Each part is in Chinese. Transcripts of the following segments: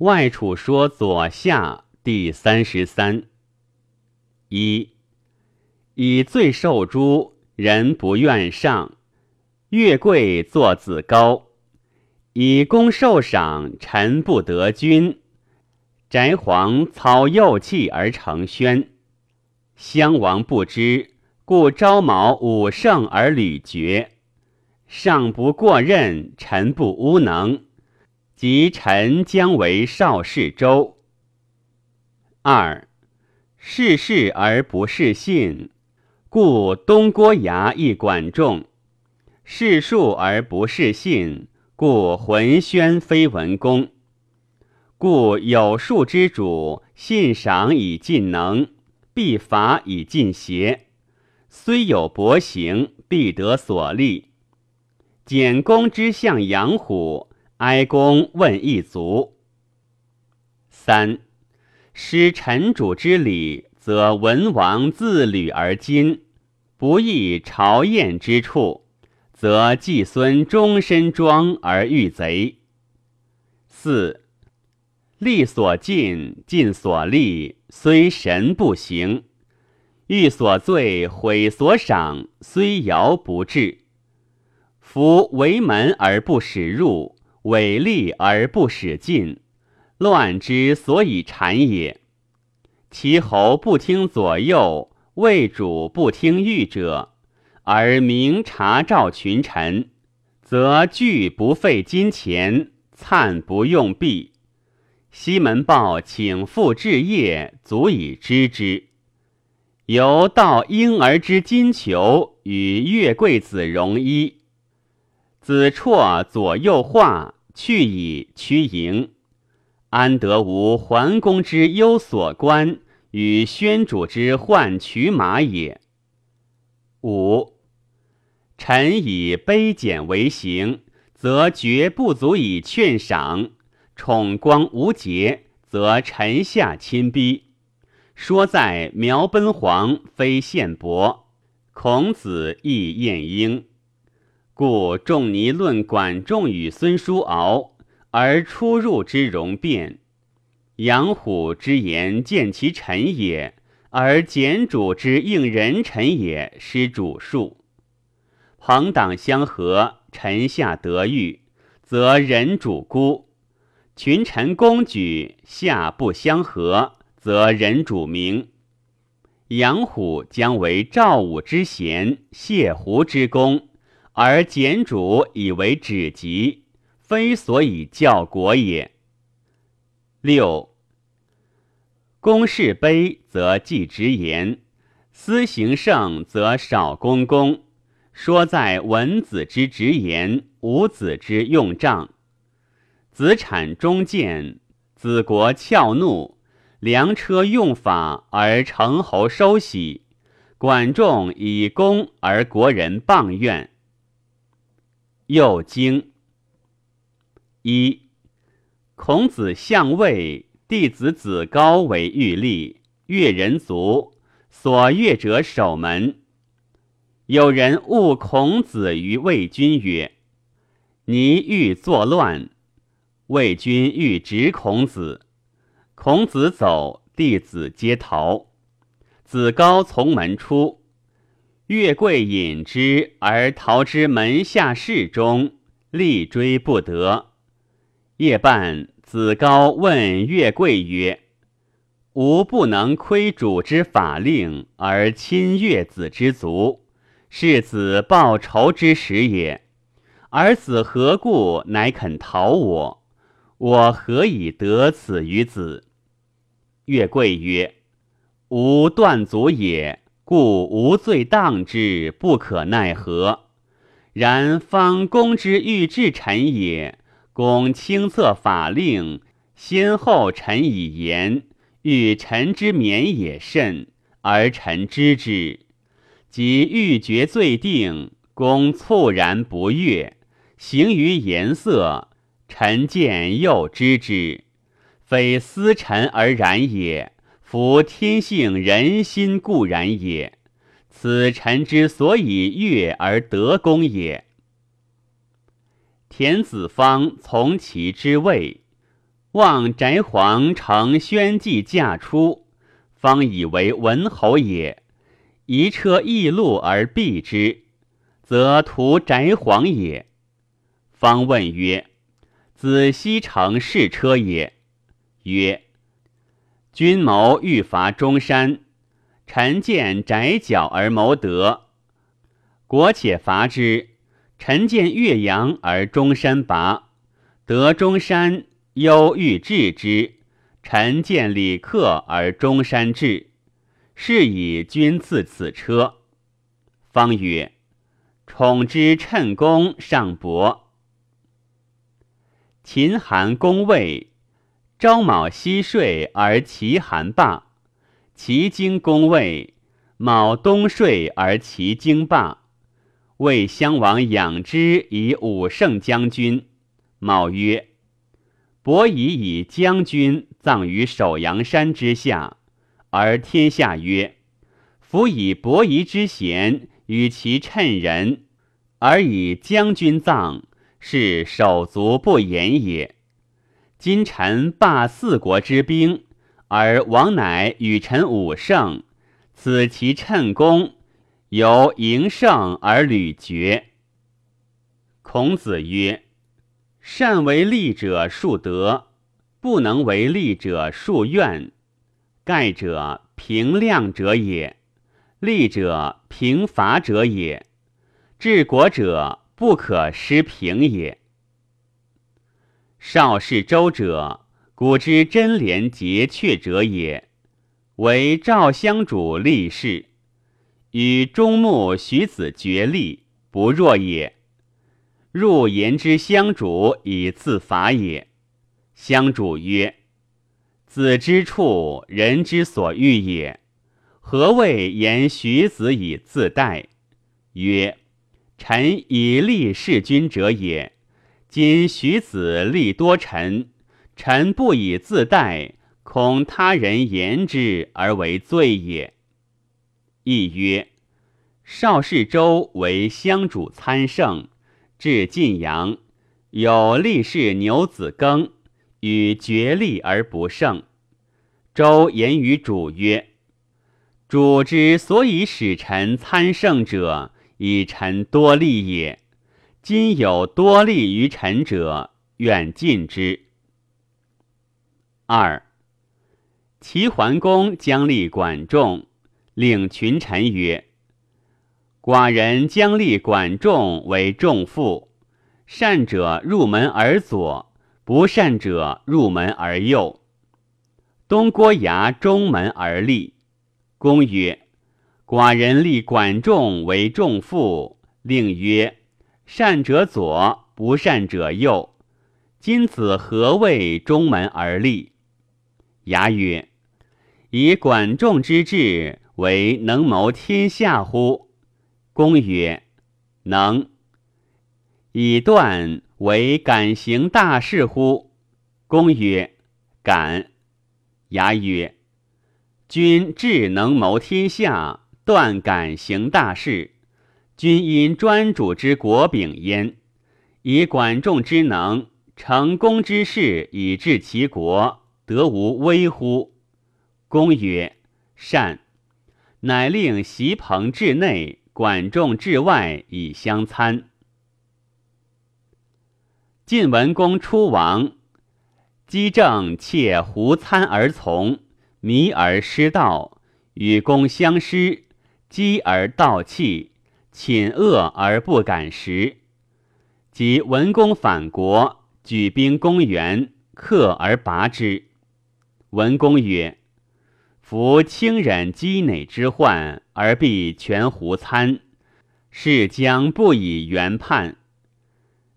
外储说左下第三十三。一，以罪受诛，人不愿上。月贵作子高，以功受赏，臣不得君。翟皇操右气而成宣，襄王不知，故昭毛武圣而屡绝。上不过任，臣不污能。即臣将为少室周。二，事事而不事信，故东郭牙亦管仲；事数而不事信，故浑宣非文公。故有术之主，信赏以尽能，必罚以尽邪。虽有薄行，必得所利。简公之相养虎。哀公问一卒。三，失臣主之礼，则文王自履而今；不义朝宴之处，则季孙终身庄而遇贼。四，力所尽，尽所力，虽神不行；欲所罪，毁所赏，虽尧不至。夫为门而不使入。违利而不使进，乱之所以产也。其侯不听左右，魏主不听御者，而明察召群臣，则惧不费金钱，灿不用币。西门豹请父置业，足以知之。由道婴儿之金裘与月桂子戎衣，子绰左右画。去以屈迎，安得无桓公之忧所观与宣主之患取马也？五，臣以卑简为行，则绝不足以劝赏；宠光无节，则臣下亲逼。说在苗奔黄，非献伯，孔子亦晏婴。故仲尼论管仲与孙叔敖，而出入之容变；杨虎之言见其臣也，而简主之应人臣也，失主数。朋党相合，臣下得遇，则人主孤；群臣公举，下不相合，则人主明。杨虎将为赵武之贤，谢胡之功。而简主以为止疾，非所以教国也。六，公事卑则记直言，私行胜则少公公。说在文子之直言，武子之用杖。子产忠谏，子国俏怒，良车用法而成侯收喜。管仲以功而国人谤怨。又经一，孔子相位，弟子子高为玉立，越人族，所越者守门。有人误孔子于魏君曰：“尼欲作乱。”魏君欲执孔子，孔子走，弟子皆逃。子高从门出。月贵引之而逃之门下室中，力追不得。夜半，子高问月贵曰：“吾不能窥主之法令而亲月子之族，是子报仇之时也。而子何故乃肯逃我？我何以得此于子？”月贵曰：“吾断足也。”故无罪当之，不可奈何。然方公之欲治臣也，公清策法令，先后臣以言，欲臣之免也甚，而臣知之。即欲决罪定，公猝然不悦，行于颜色，臣见又知之，非私臣而然也。夫天性人心固然也，此臣之所以悦而得功也。田子方从其之位，望翟皇乘宣祭驾出，方以为文侯也。移车易路而避之，则图翟皇也。方问曰：“子西乘是车也？”曰：“君谋欲伐中山，臣见翟角而谋得。国且伐之。臣见岳阳而中山拔，得中山，忧欲治之。臣见李克而中山治。”是以君赐此车。方曰：“宠之趁功尚薄。”秦韩公位，朝卯夕睡而其寒罢；齐经宫位，卯冬睡而其经罢。魏襄王养之以武圣将军。卯曰：“伯夷以将军葬于首阳山之下。”而天下曰：“夫以伯夷之贤，与其趁人，而以将军葬，是手足不言也。今臣罢四国之兵，而王乃与臣武胜，此其趁功，由迎胜而屡绝。”孔子曰：“善为利者数德，不能为利者数怨。”盖者平量者也，利者平伐者也，治国者不可失平也。少氏周者，古之贞廉洁阙者也，为赵襄主立事，与中牧徐子决立，不若也。入言之襄主以自伐也。襄主曰。子之处，人之所欲也。何谓言徐子以自代？曰：臣以立事君者也。今徐子立多臣，臣不以自代，恐他人言之而为罪也。亦曰：少氏周为襄主参圣，至晋阳，有立士牛子耕。与决力而不胜。周言于主曰：“主之所以使臣参圣者，以臣多利也。今有多利于臣者，愿尽之。”二，齐桓公将立管仲，令群臣曰：“寡人将立管仲为仲父，善者入门而左。”不善者入门而右，东郭牙中门而立。公曰：“寡人立管仲为仲父。”令曰：“善者左，不善者右。今子何谓中门而立？”牙曰：“以管仲之志，为能谋天下乎？”公曰：“能。”以断。为敢行大事乎？公曰：敢。牙曰：君智能谋天下，断敢行大事。君因专主之国柄焉，以管仲之能，成功之事以治其国，得无危乎？公曰：善。乃令席朋至内，管仲至外，以相参。晋文公出王，姬正窃胡参而从，迷而失道，与公相失，饥而盗弃，寝饿而不敢食。及文公反国，举兵攻援，克而拔之。文公曰：“夫轻忍积馁之患，而必全胡参，是将不以原叛。”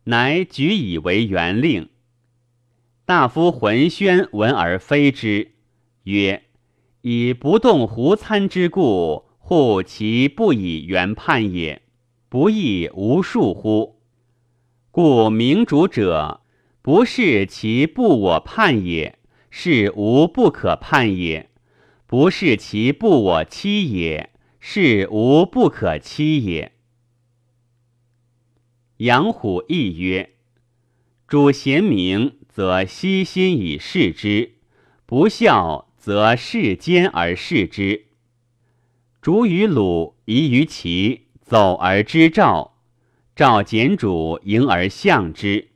乃举以为元令。大夫浑宣闻而非之，曰：“以不动胡参之故，护其不以原判也，不亦无数乎？故明主者，不是其不我判也，是无不可判也；不是其不我欺也，是无不可欺也。”杨虎亦曰：“主贤明，则悉心以事之；不孝，则事奸而事之。主与鲁疑于齐，走而知赵。赵简主迎而相之。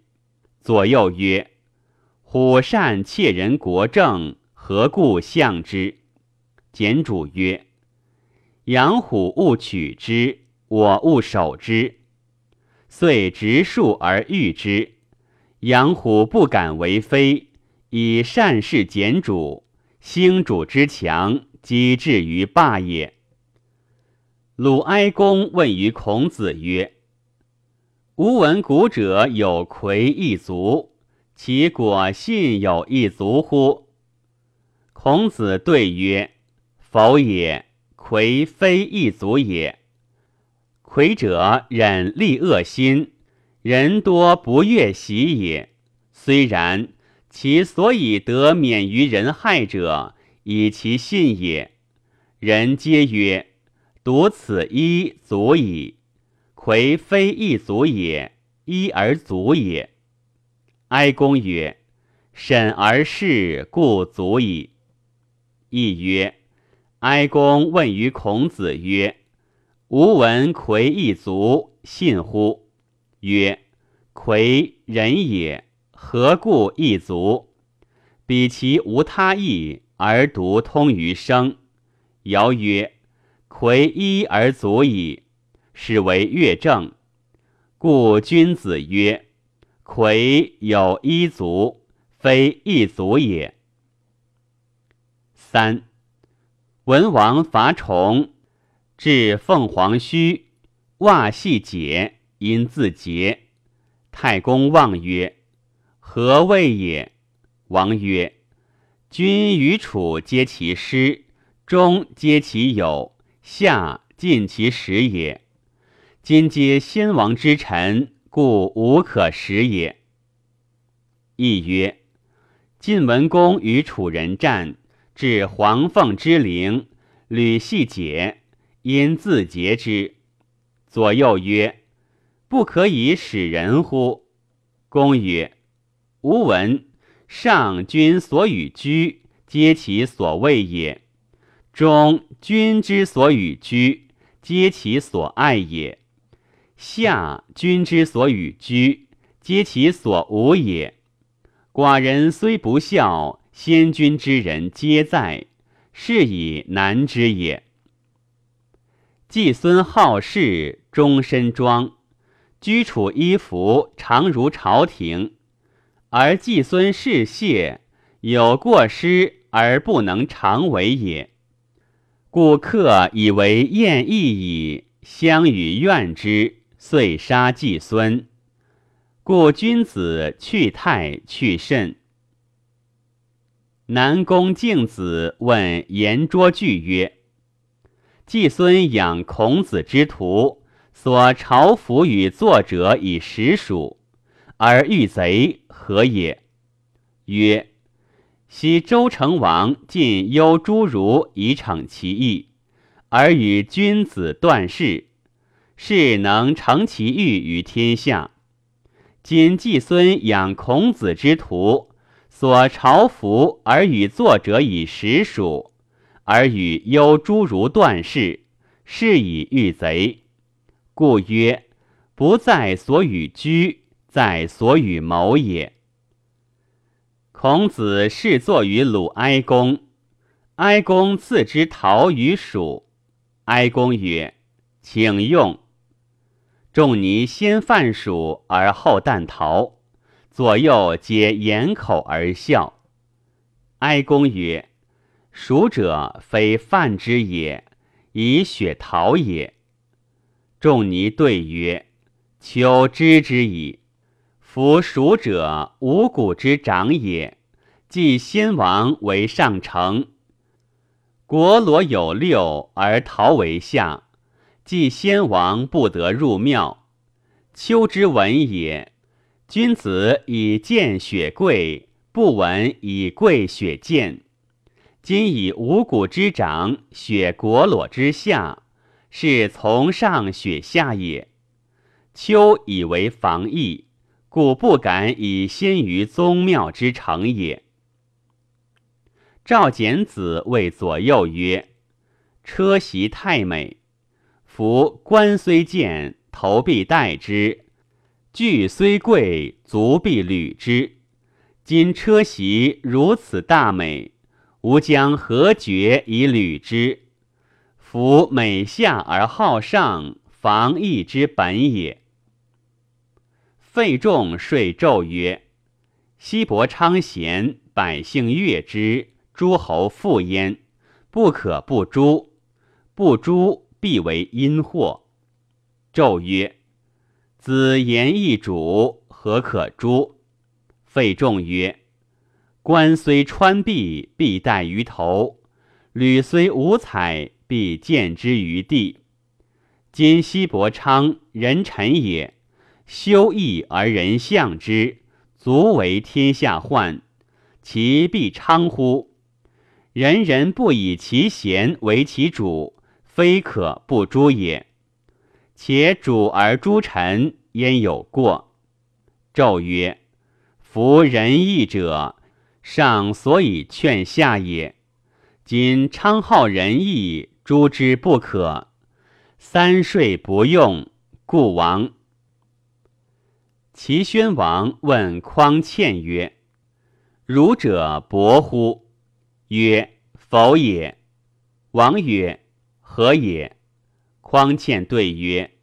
左右曰：“虎善窃人国政，何故相之？”简主曰：“养虎勿取之，我勿守之。”遂执树而御之。养虎不敢为非，以善事简主，兴主之强，积至于霸也。鲁哀公问于孔子曰：“吾闻古者有魁一族，其果信有一族乎？”孔子对曰：“否也，魁非一族也。魁者忍利恶心，人多不悦喜也。虽然，其所以得免于人害者，以其信也。人皆曰。”独此一足矣，魁非一足也，一而足也。哀公曰：“审而事，故足矣。”亦曰：“哀公问于孔子曰：‘吾闻魁一足，信乎？’曰：‘魁人也，何故一足？彼其无他意，而独通于生。’尧曰。”魁一而足矣，是为乐正。故君子曰：“魁有一足，非一足也。”三，文王伐虫，至凤凰须，袜系解，因自结。太公望曰：“何谓也？”王曰：“君与楚皆其师，中皆其友。”夏尽其时也，今皆先王之臣，故无可食也。亦曰：晋文公与楚人战，至黄凤之陵，履系解，因自节之。左右曰：不可以使人乎？公曰：吾闻上君所与居，皆其所谓也。中君之所与居，皆其所爱也；下君之所与居，皆其所无也。寡人虽不孝，先君之人皆在，是以难之也。季孙好事，终身庄，居处衣服常如朝廷，而季孙事谢，有过失而不能常为也。故客以为厌义矣，相与怨之，遂杀季孙。故君子去泰去甚。南宫敬子问颜捉句曰：“季孙养孔子之徒，所朝服与作者以实属，而遇贼何也？”曰。昔周成王尽忧诸儒以逞其意，而与君子断事，是能成其欲于天下。今季孙养孔子之徒，所朝服而与作者以实属，而与忧诸儒断事，是以遇贼。故曰：不在所与居，在所与谋也。孔子侍坐于鲁哀公，哀公赐之桃与黍。哀公曰：“请用。”仲尼先饭黍而后啖桃，左右皆掩口而笑。哀公曰：“黍者，非饭之也，以雪桃也。”仲尼对曰：“秋知之矣。”夫蜀者，五谷之长也。即先王为上乘，国罗有六而陶为下。即先王不得入庙。秋之文也。君子以见雪贵，不闻以贵雪见。今以五谷之长，雪国裸之下，是从上雪下也。秋以为防疫。故不敢以先于宗庙之成也。”赵简子谓左右曰：“车席太美，夫官虽贱，头必戴之；具虽贵，足必履之。今车席如此大美。”吾将何绝以履之？夫美下而好上，防疫之本也。费仲说纣曰：“西伯昌贤，百姓悦之，诸侯附焉，不可不诛。不诛，必为阴祸。”纣曰：“子言一主，何可诛？”费仲曰。官虽穿璧，必戴于头；履虽五彩，必见之于地。今西伯昌，人臣也，修义而人相之，足为天下患。其必昌乎？人人不以其贤为其主，非可不诛也。且主而诛臣，焉有过？纣曰：“夫仁义者。”上所以劝下也。今昌好仁义，诛之不可。三税不用，故亡。齐宣王问匡倩曰：“儒者伯乎？”曰：“否也。”王曰：“何也？”匡倩对曰：“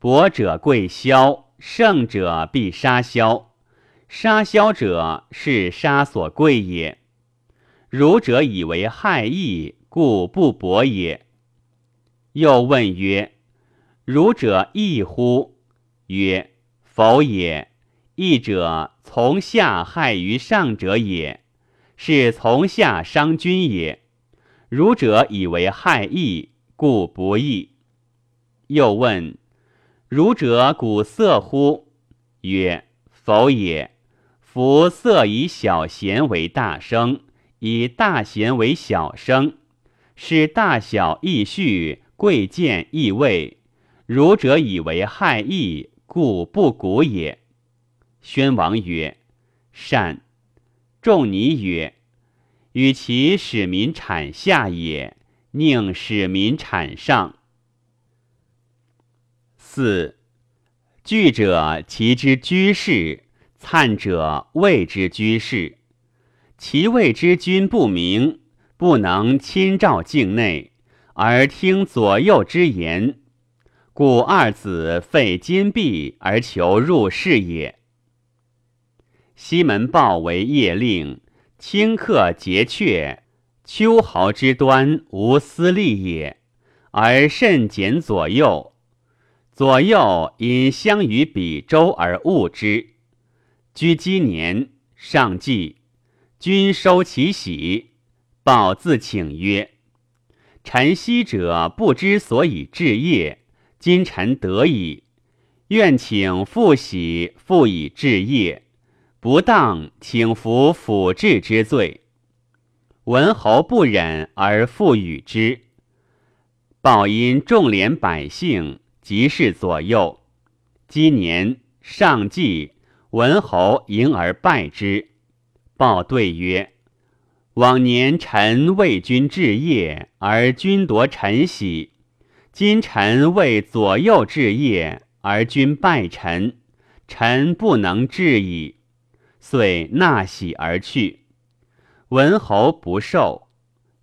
伯者贵萧，胜者必杀萧。”杀枭者是杀所贵也，儒者以为害义，故不博也。又问曰：儒者义乎？曰：否也。义者从下害于上者也，是从下伤君也。儒者以为害义，故不义。又问：儒者鼓色乎？曰：否也。夫色以小贤为大声，以大贤为小声，是大小易序，贵贱易位。儒者以为害义，故不古也。宣王曰：“善。”仲尼曰：“与其使民产下也，宁使民产上。”四惧者，其之居士。灿者谓之居士，其谓之君不明，不能亲照境内，而听左右之言，故二子废金币而求入室也。西门豹为夜令，顷刻节却，秋毫之端无私利也，而甚简左右。左右因相与比周而恶之。居积年，上祭，君收其喜。报自请曰：“臣昔者不知所以治业，今臣得矣。愿请复喜，复以治业。不当，请服辅治之罪。”文侯不忍而复与之。报因众怜百姓，即是左右。今年上祭。文侯迎而拜之，报对曰：“往年臣为君治业，而君夺臣喜；今臣为左右治业，而君拜臣，臣不能治矣。”遂纳喜而去。文侯不受，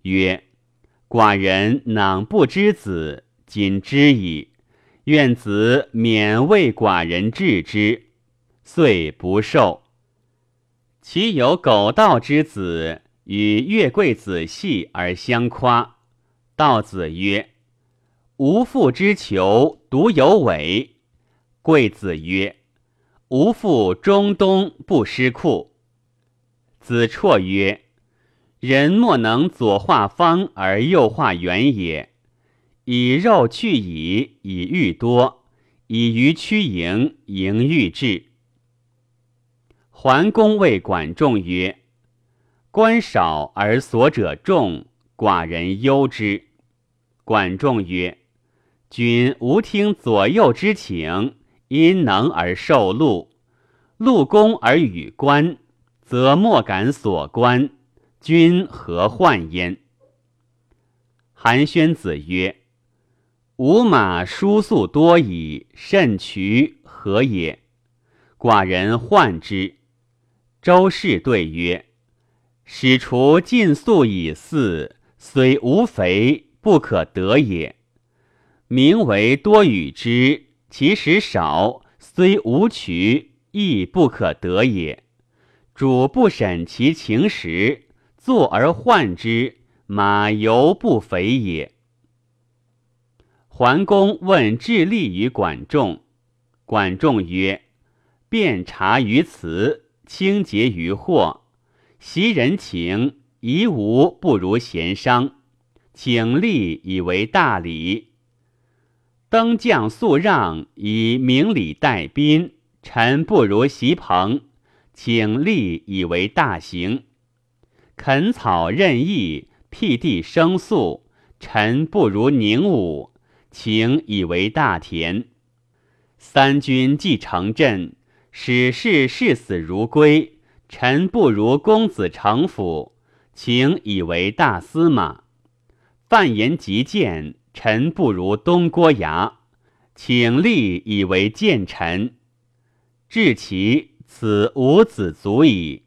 曰：“寡人囊不知子，今知矣。愿子免为寡人治之。”遂不受。其有苟道之子与月桂子戏而相夸。道子曰：“无父之求，独有尾。”贵子曰：“无父中东不失库。”子绰曰：“人莫能左化方而右化圆也。以肉去矣，以欲多；以鱼趋盈，盈欲至。”桓公谓管仲曰：“官少而所者众，寡人忧之。”管仲曰：“君无听左右之请，因能而受禄。禄公而与官，则莫敢所观，君何患焉？”韩宣子曰：“吾马书粟多矣，甚渠何也？寡人患之。”周氏对曰：“使除尽粟以饲，虽无肥，不可得也。名为多与之，其实少，虽无取，亦不可得也。主不审其情时，坐而患之，马犹不肥也。”桓公问智利于管仲，管仲曰：“辩察于辞。”清洁于货，习人情，宜无不如贤商。请立以为大礼。登将肃让，以明礼待宾。臣不如席朋，请立以为大行。垦草任意，辟地生粟。臣不如宁武，请以为大田。三军既成阵。使士视死如归，臣不如公子成府，请以为大司马。犯言极谏，臣不如东郭牙，请立以为谏臣。至其此五子足矣，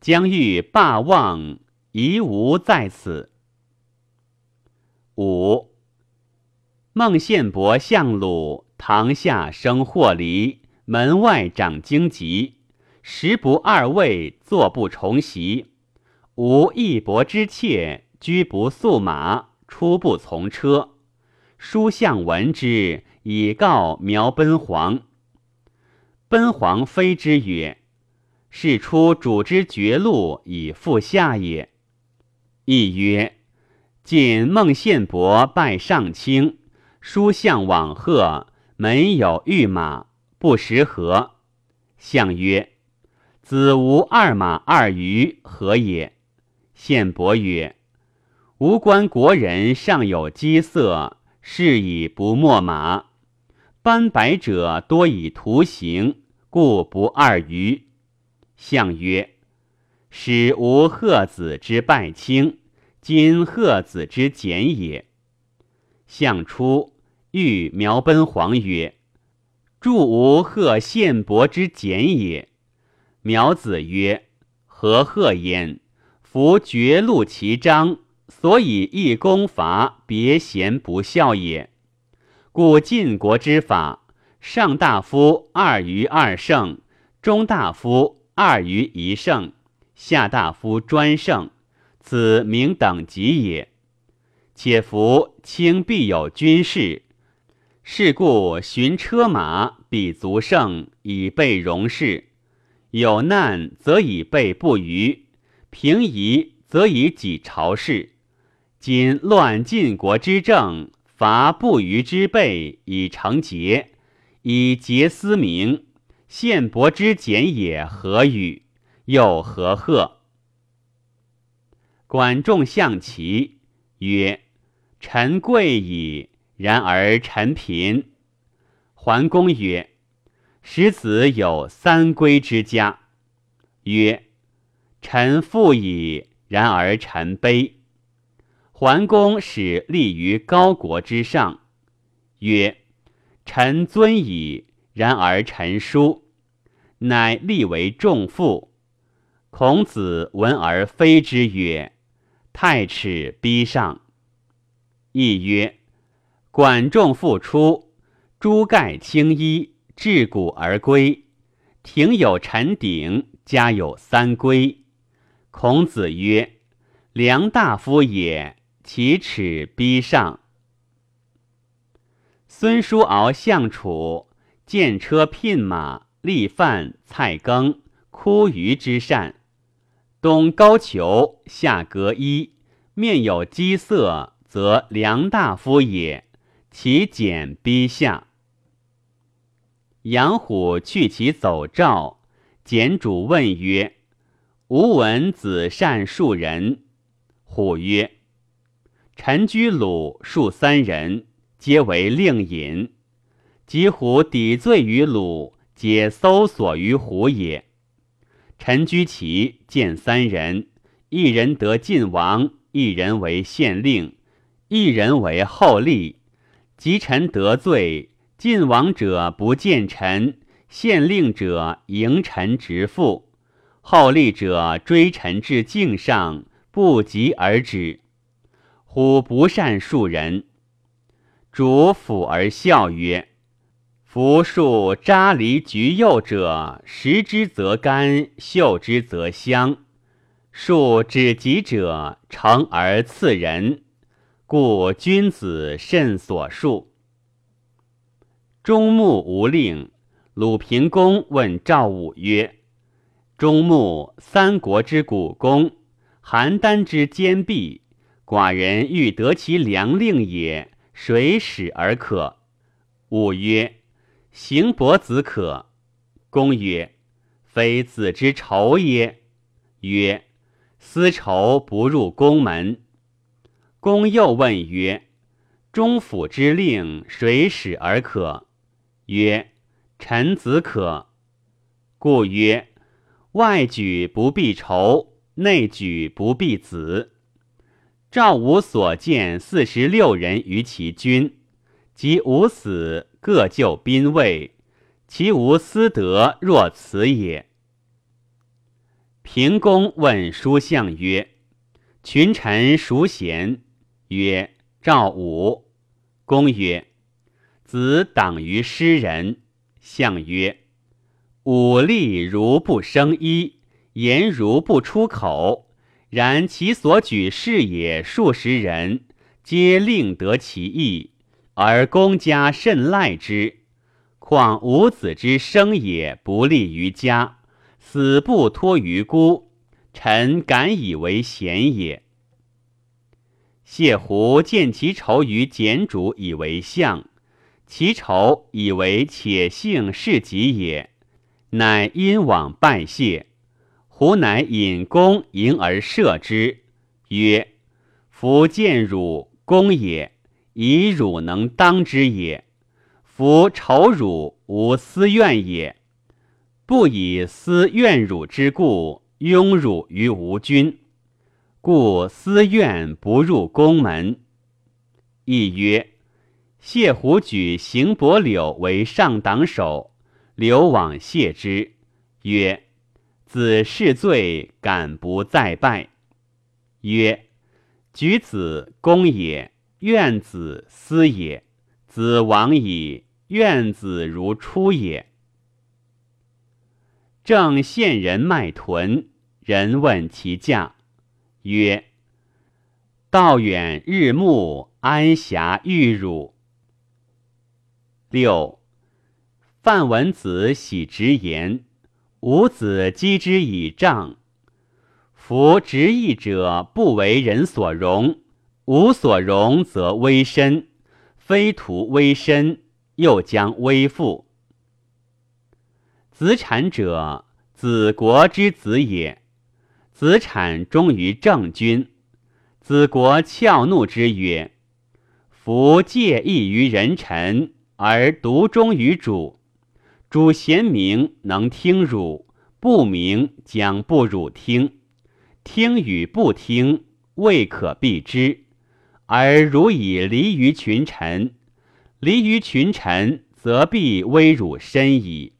将欲霸望，宜无在此。五孟宪伯相鲁，堂下生霍黎。门外长荆棘，食不二味，坐不重席。无义伯之妾，居不宿马，初不从车。书相闻之，以告苗奔黄。奔黄非之曰：“是出主之绝路，以复下也。”亦曰：“晋孟宪伯拜上卿，书相往贺，门有御马。”不识何？相曰：“子无二马二鱼，何也？”献伯曰：“吾观国人尚有饥色，是以不没马。斑白者多以图形，故不二鱼。”相曰：“使无贺子之拜卿，今贺子之简也。”相出，欲苗奔黄曰。祝吾贺献伯之简也。苗子曰：“何贺焉？夫绝路其章，所以一公伐别贤不孝也。故晋国之法，上大夫二于二圣，中大夫二于一圣，下大夫专圣，此名等级也。且夫卿必有军事。”是故寻车马比足胜，以备戎事；有难则以备不虞，平夷则以己朝事。今乱晋国之政，伐不虞之备，以成节，以节思明。献伯之简也，何与？又何贺？管仲向齐曰：“臣贵矣。”然而臣贫。桓公曰：“使子有三归之家。”曰：“臣富矣。”然而臣卑。桓公使立于高国之上。曰：“臣尊矣。”然而臣疏。乃立为仲父。孔子闻而非之曰：“太耻逼上。”亦曰。管仲复出，诸盖青衣，至古而归。庭有陈鼎，家有三归。孔子曰：“良大夫也，其耻逼上。”孙叔敖相楚，见车聘马，立饭菜羹，枯鱼之善。冬高裘，夏革衣，面有饥色，则良大夫也。其简逼下，杨虎去其走赵，简主问曰：“吾闻子善数人。”虎曰：“臣居鲁数三人，皆为令尹。及虎抵罪于鲁，皆搜索于胡也。陈居齐见三人，一人得晋王，一人为县令，一人为后吏。及臣得罪，晋王者不见臣，县令者迎臣直父，后吏者追臣至境上，不及而止。虎不善数人，主抚而笑曰：“夫树扎离橘柚者，食之则甘，嗅之则香。树止疾者，成而刺人。”故君子慎所述。中牧无令，鲁平公问赵武曰：“中牧，三国之古公，邯郸之坚壁，寡人欲得其良令也，谁使而可？”武曰：“行伯子可。”公曰：“非子之仇也？”曰：“私仇不入宫门。”公又问曰：“中府之令，谁使而可？”曰：“臣子可。”故曰：“外举不避仇，内举不避子。”赵武所见四十六人于其军，及吾死，各就宾位，其无私德若此也。平公问书相曰：“群臣孰贤？”曰：赵武。公曰：子党于诗人。相曰：武力如不生衣，言如不出口。然其所举事也数十人，皆令得其意，而公家甚赖之。况吾子之生也不利于家，死不托于孤，臣敢以为贤也。谢胡见其仇于简主，以为相；其仇以为且幸是己也，乃因往拜谢。胡乃引弓迎而射之，曰：“夫见汝弓也，以汝能当之也。夫仇汝无私怨也，不以私怨汝之故，拥汝于吾君。”故私怨不入宫门。亦曰：谢胡举邢伯柳为上党首，刘往谢之，曰：“子是罪，敢不再拜？”曰：“举子公也，怨子私也。子亡矣，怨子如初也。”正献人卖豚，人问其价。曰：道远日暮，安暇欲汝。六范文子喜直言，吾子击之以杖。夫执义者，不为人所容；吾所容，则危身。非徒危身，又将危负。子产者，子国之子也。子产忠于正君，子国翘怒之曰：“夫介意于人臣，而独忠于主。主贤明，能听汝；不明，将不汝听。听与不听，未可避之。而汝以离于群臣，离于群臣，则必危汝身矣。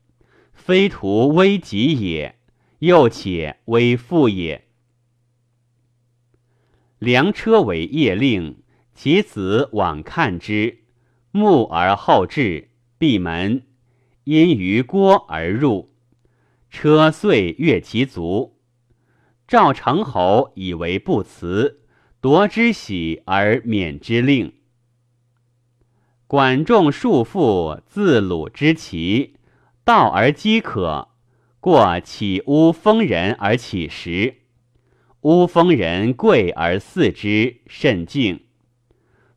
非徒危己也。”又且危父也。良车为夜令，其子往看之，目而后至，闭门，因于郭而入。车遂越其足。赵成侯以为不辞，夺之喜而免之令。管仲束缚自鲁之齐，道而饥渴。过起乌封人而起食，乌封人贵而祀之甚敬。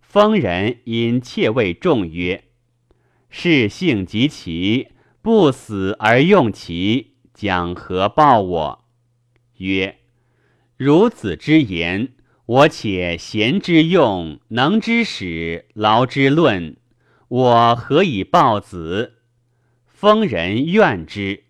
封人因窃谓众曰：“是性及其，不死而用其，将何报我？”曰：“孺子之言，我且贤之用，能之使，劳之论，我何以报子？”封人怨之。